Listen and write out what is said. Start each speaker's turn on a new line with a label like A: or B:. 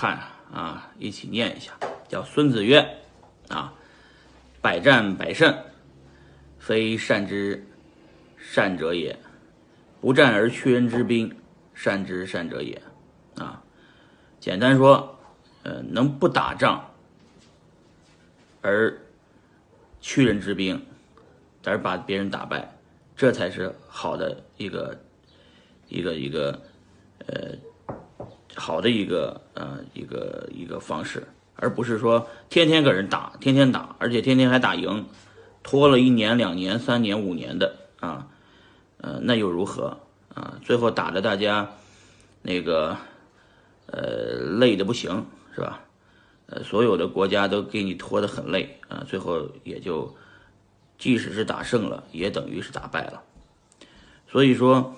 A: 看啊，一起念一下，叫孙子曰：“啊，百战百胜，非善之善者也；不战而屈人之兵，善之善者也。”啊，简单说，呃，能不打仗而屈人之兵，而把别人打败，这才是好的一个一个一个呃。好的一个一个一个方式，而不是说天天跟人打，天天打，而且天天还打赢，拖了一年、两年、三年、五年的啊，呃，那又如何啊？最后打的大家那个呃累的不行，是吧？呃，所有的国家都给你拖得很累啊，最后也就即使是打胜了，也等于是打败了。所以说。